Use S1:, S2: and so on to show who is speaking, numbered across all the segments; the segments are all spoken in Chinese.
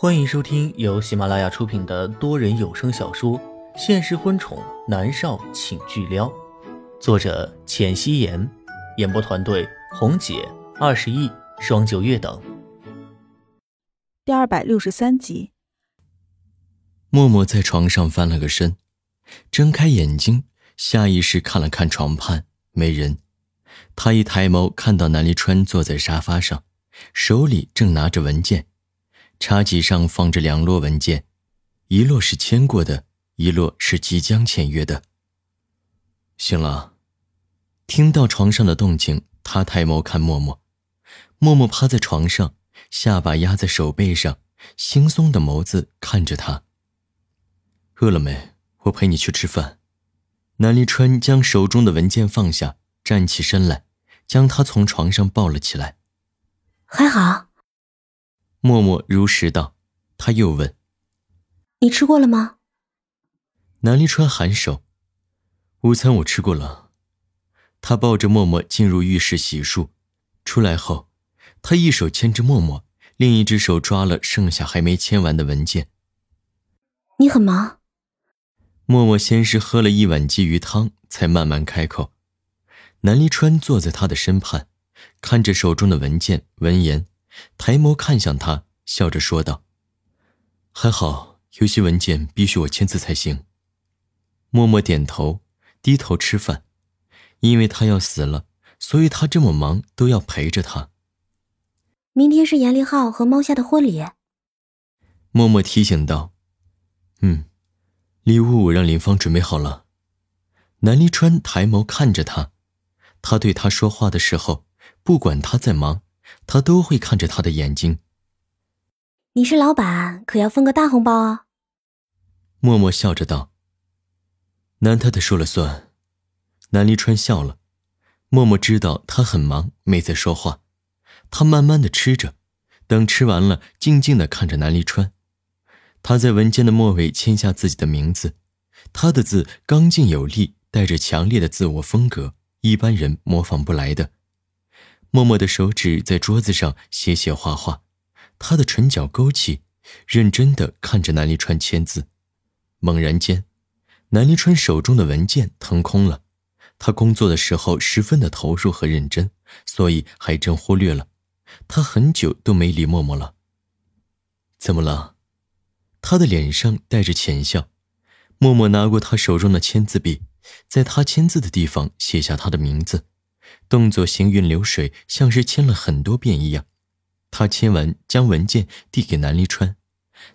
S1: 欢迎收听由喜马拉雅出品的多人有声小说《现实婚宠男少请巨撩》，作者：浅汐颜，演播团队：红姐、二十亿、双九月等。
S2: 第二百六十三集，
S3: 默默在床上翻了个身，睁开眼睛，下意识看了看床畔，没人。他一抬眸，看到南离川坐在沙发上，手里正拿着文件。茶几上放着两摞文件，一摞是签过的，一摞是即将签约的。醒了，听到床上的动静，他抬眸看默默，默默趴在床上，下巴压在手背上，惺忪的眸子看着他。饿了没？我陪你去吃饭。南离川将手中的文件放下，站起身来，将他从床上抱了起来。
S4: 还好。
S3: 默默如实道，他又问：“
S4: 你吃过了吗？”
S3: 南离川颔首：“午餐我吃过了。”他抱着默默进入浴室洗漱，出来后，他一手牵着默默，另一只手抓了剩下还没签完的文件。
S4: “你很忙。”
S3: 默默先是喝了一碗鲫鱼汤，才慢慢开口。南离川坐在他的身畔，看着手中的文件，闻言。抬眸看向他，笑着说道：“还好，有些文件必须我签字才行。”默默点头，低头吃饭。因为他要死了，所以他这么忙，都要陪着他。
S4: 明天是严凌浩和猫夏的婚礼。
S3: 默默提醒道：“嗯，礼物我让林芳准备好了。”南离川抬眸看着他，他对他说话的时候，不管他在忙。他都会看着他的眼睛。
S4: 你是老板，可要分个大红包哦。
S3: 默默笑着道：“南太太说了算。”南离川笑了。默默知道他很忙，没再说话。他慢慢的吃着，等吃完了，静静的看着南离川。他在文件的末尾签下自己的名字，他的字刚劲有力，带着强烈的自我风格，一般人模仿不来的。默默的手指在桌子上写写画画，他的唇角勾起，认真的看着南离川签字。猛然间，南离川手中的文件腾空了。他工作的时候十分的投入和认真，所以还真忽略了。他很久都没理默默了。怎么了？他的脸上带着浅笑。默默拿过他手中的签字笔，在他签字的地方写下他的名字。动作行云流水，像是签了很多遍一样。他签完，将文件递给南离川。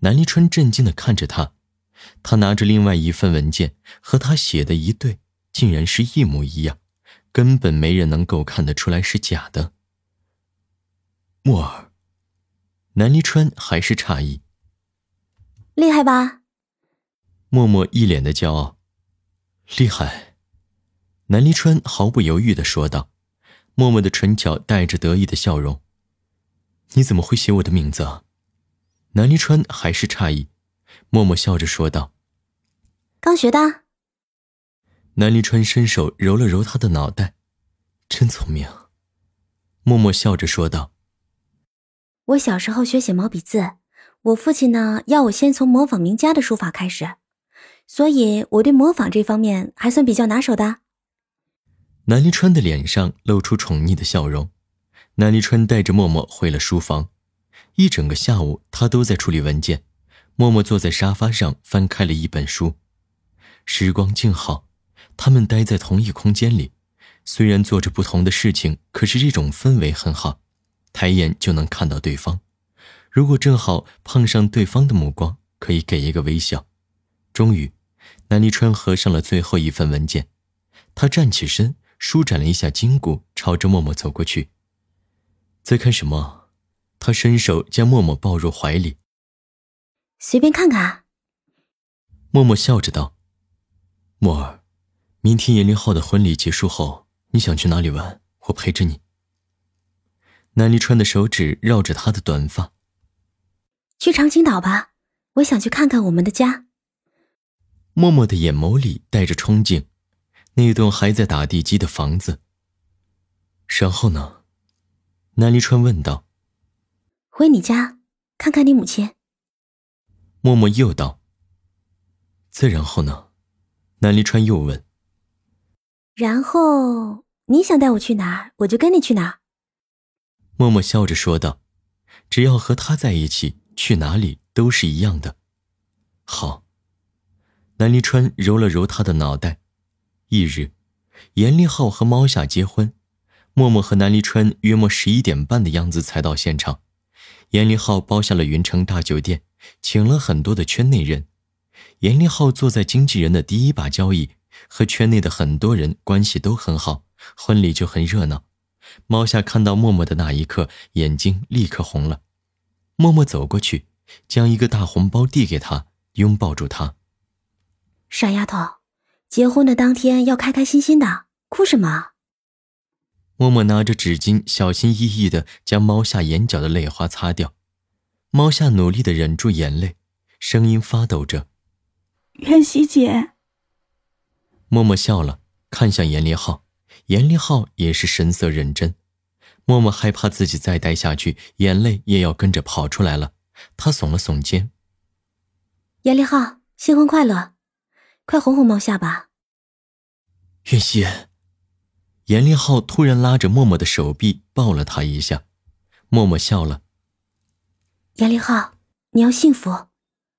S3: 南离川震惊的看着他，他拿着另外一份文件，和他写的一对，竟然是一模一样，根本没人能够看得出来是假的。默儿，南离川还是诧异。
S4: 厉害吧？
S3: 默默一脸的骄傲，厉害。南离川毫不犹豫的说道，默默的唇角带着得意的笑容。你怎么会写我的名字啊？南离川还是诧异，默默笑着说道：“
S4: 刚学的。”
S3: 南离川伸手揉了揉他的脑袋，真聪明。默默笑着说道：“
S4: 我小时候学写毛笔字，我父亲呢要我先从模仿名家的书法开始，所以我对模仿这方面还算比较拿手的。”
S3: 南离川的脸上露出宠溺的笑容。南离川带着默默回了书房，一整个下午他都在处理文件。默默坐在沙发上翻开了一本书。时光静好，他们待在同一空间里，虽然做着不同的事情，可是这种氛围很好，抬眼就能看到对方。如果正好碰上对方的目光，可以给一个微笑。终于，南离川合上了最后一份文件，他站起身。舒展了一下筋骨，朝着默默走过去。在看什么？他伸手将默默抱入怀里。
S4: 随便看看。
S3: 默默笑着道：“默儿，明天严凌浩的婚礼结束后，你想去哪里玩？我陪着你。”南离川的手指绕着他的短发。
S4: 去长青岛吧，我想去看看我们的家。
S3: 默默的眼眸里带着憧憬。那栋还在打地基的房子。然后呢？南离川问道。
S4: 回你家看看你母亲。
S3: 默默又道：“再然后呢？”南离川又问：“
S4: 然后你想带我去哪儿，我就跟你去哪儿。”
S3: 默默笑着说道：“只要和他在一起，去哪里都是一样的。”好。南离川揉了揉他的脑袋。翌日，严立浩和猫夏结婚，默默和南离川约莫十一点半的样子才到现场。严立浩包下了云城大酒店，请了很多的圈内人。严立浩坐在经纪人的第一把交椅，和圈内的很多人关系都很好，婚礼就很热闹。猫夏看到默默的那一刻，眼睛立刻红了。默默走过去，将一个大红包递给他，拥抱住他。
S4: 傻丫头，结婚的当天要开开心心的，哭什么？
S3: 默默拿着纸巾，小心翼翼的将猫夏眼角的泪花擦掉。猫夏努力的忍住眼泪，声音发抖着：“
S2: 袁熙姐。”
S3: 默默笑了，看向严立浩，严立浩也是神色认真。默默害怕自己再待下去，眼泪也要跟着跑出来了，他耸了耸肩：“
S4: 严立浩，新婚快乐！快哄哄猫下吧。”
S3: 袁熙。严立浩突然拉着默默的手臂，抱了她一下。默默笑了。
S4: 严立浩，你要幸福，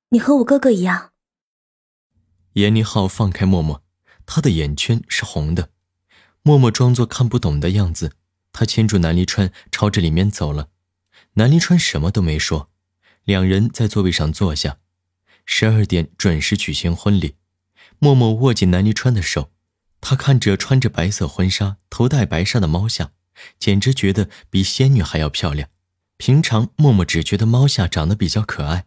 S4: 你和我哥哥一样。
S3: 严立浩放开默默，他的眼圈是红的。默默装作看不懂的样子，他牵住南离川，朝着里面走了。南离川什么都没说，两人在座位上坐下。十二点准时举行婚礼。默默握紧南离川的手。他看着穿着白色婚纱、头戴白纱的猫夏，简直觉得比仙女还要漂亮。平常默默只觉得猫夏长得比较可爱，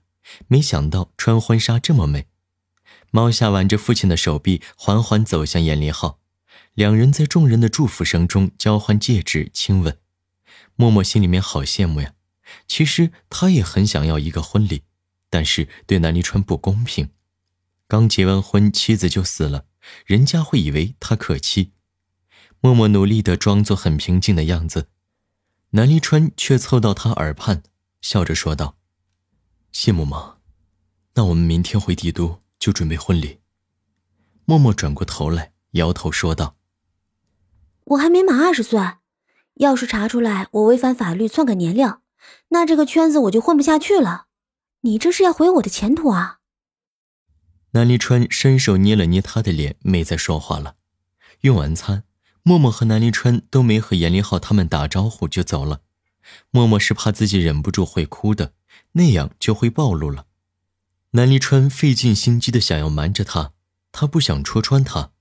S3: 没想到穿婚纱这么美。猫夏挽着父亲的手臂，缓缓走向严立浩，两人在众人的祝福声中交换戒指、亲吻。默默心里面好羡慕呀，其实他也很想要一个婚礼，但是对南离川不公平，刚结完婚，妻子就死了。人家会以为他可欺，默默努力的装作很平静的样子，南离川却凑到他耳畔，笑着说道：“羡慕吗？那我们明天回帝都就准备婚礼。”默默转过头来，摇头说道：“
S4: 我还没满二十岁，要是查出来我违反法律篡改年龄，那这个圈子我就混不下去了。你这是要毁我的前途啊！”
S3: 南离川伸手捏了捏他的脸，没再说话了。用完餐，默默和南离川都没和严立浩他们打招呼就走了。默默是怕自己忍不住会哭的，那样就会暴露了。南离川费尽心机的想要瞒着他，他不想戳穿他。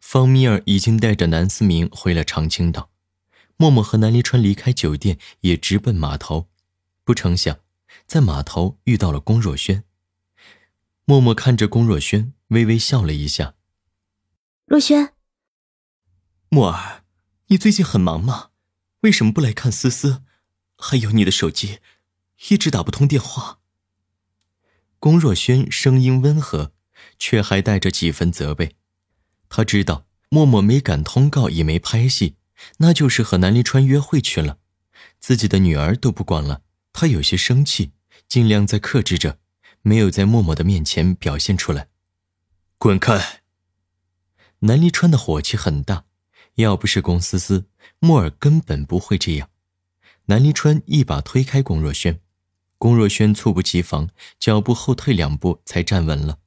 S3: 方米尔已经带着南思明回了长青岛，默默和南离川离开酒店，也直奔码头。不成想，在码头遇到了龚若轩。默默看着龚若轩，微微笑了一下。
S4: 若轩，
S5: 默儿，你最近很忙吗？为什么不来看思思？还有你的手机，一直打不通电话。
S3: 龚若轩声音温和，却还带着几分责备。他知道默默没敢通告，也没拍戏，那就是和南离川约会去了。自己的女儿都不管了，他有些生气，尽量在克制着。没有在默默的面前表现出来，
S5: 滚开！
S3: 南离川的火气很大，要不是龚思思，默尔根本不会这样。南离川一把推开龚若轩，龚若轩猝不及防，脚步后退两步才站稳了。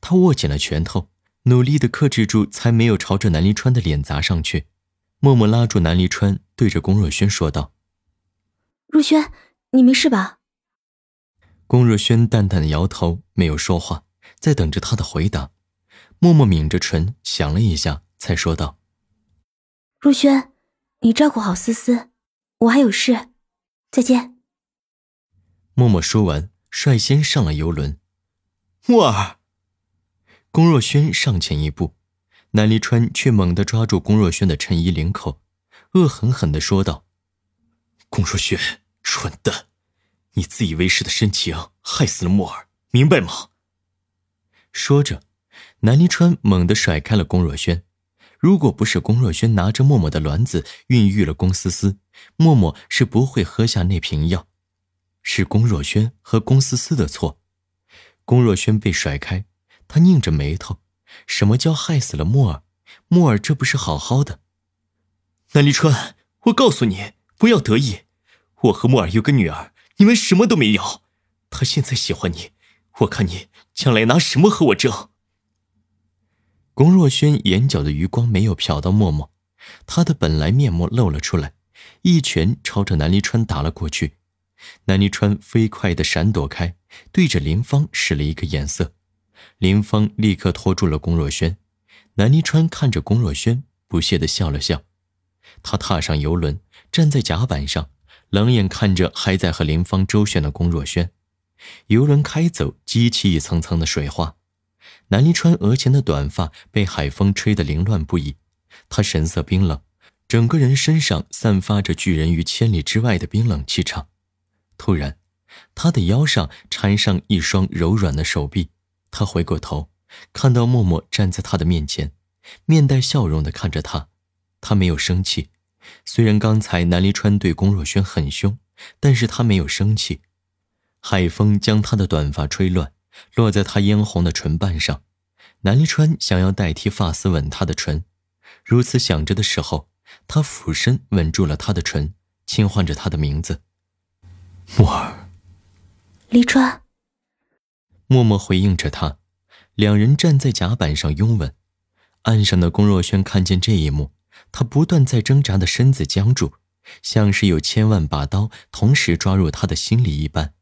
S3: 他握紧了拳头，努力的克制住，才没有朝着南离川的脸砸上去。默默拉住南离川，对着龚若轩说道：“
S4: 若轩，你没事吧？”
S3: 龚若轩淡淡的摇头，没有说话，在等着他的回答。默默抿着唇，想了一下，才说道：“
S4: 若轩，你照顾好思思，我还有事，再见。”
S3: 默默说完，率先上了游轮。
S5: 默儿，
S3: 龚若轩上前一步，南离川却猛地抓住龚若轩的衬衣领口，恶狠狠地说道：“
S5: 龚若轩，蠢蛋！”你自以为是的深情害死了默儿，明白吗？
S3: 说着，南离川猛地甩开了龚若轩。如果不是龚若轩拿着默默的卵子孕育了龚思思，默默是不会喝下那瓶药。是龚若轩和龚思思的错。龚若轩被甩开，他拧着眉头。什么叫害死了莫尔？莫尔这不是好好的？
S5: 南离川，我告诉你，不要得意。我和莫尔有个女儿，你们什么都没有。他现在喜欢你，我看你将来拿什么和我争？
S3: 龚若轩眼角的余光没有瞟到默默，他的本来面目露了出来，一拳朝着南离川打了过去。南离川飞快的闪躲开，对着林芳使了一个眼色。林芳立刻拖住了龚若轩。南离川看着龚若轩，不屑的笑了笑。他踏上游轮，站在甲板上，冷眼看着还在和林芳周旋的龚若轩。游轮开走，激起一层层的水花。南离川额前的短发被海风吹得凌乱不已，他神色冰冷，整个人身上散发着拒人于千里之外的冰冷气场。突然，他的腰上缠上一双柔软的手臂。他回过头，看到默默站在他的面前，面带笑容地看着他。他没有生气，虽然刚才南离川对龚若轩很凶，但是他没有生气。海风将他的短发吹乱，落在他嫣红的唇瓣上。南离川想要代替发丝吻她的唇，如此想着的时候，他俯身吻住了她的唇，轻唤着她的名字：“
S5: 默儿。”
S4: 离川。
S3: 默默回应着他，两人站在甲板上拥吻。岸上的龚若轩看见这一幕，他不断在挣扎的身子僵住，像是有千万把刀同时抓入他的心里一般，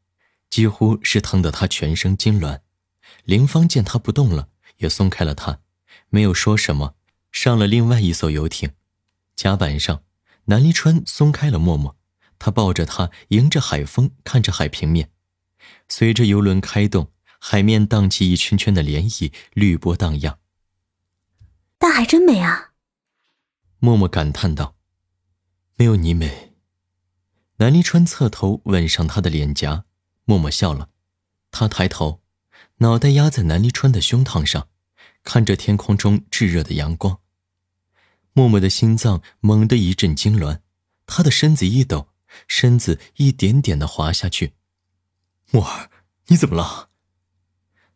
S3: 几乎是疼得他全身痉挛。林芳见他不动了，也松开了他，没有说什么，上了另外一艘游艇。甲板上，南离川松开了默默，他抱着她，迎着海风，看着海平面，随着游轮开动。海面荡起一圈圈的涟漪，绿波荡漾。
S4: 大海真美啊！
S3: 默默感叹道：“没有你美。”南离川侧头吻上他的脸颊，默默笑了。他抬头，脑袋压在南离川的胸膛上，看着天空中炙热的阳光。默默的心脏猛地一阵痉挛，他的身子一抖，身子一点点的滑下去。
S5: 默儿，你怎么了？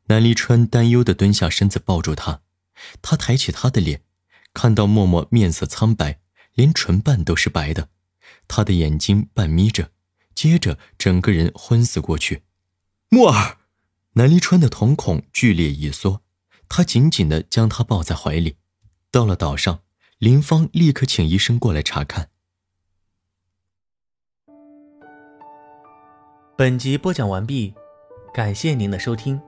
S3: 南离川担忧的蹲下身子抱住他，他抬起他的脸，看到默默面色苍白，连唇瓣都是白的，他的眼睛半眯着，接着整个人昏死过去。
S5: 默儿，
S3: 南离川的瞳孔剧烈一缩，他紧紧的将他抱在怀里。到了岛上，林芳立刻请医生过来查看。
S1: 本集播讲完毕，感谢您的收听。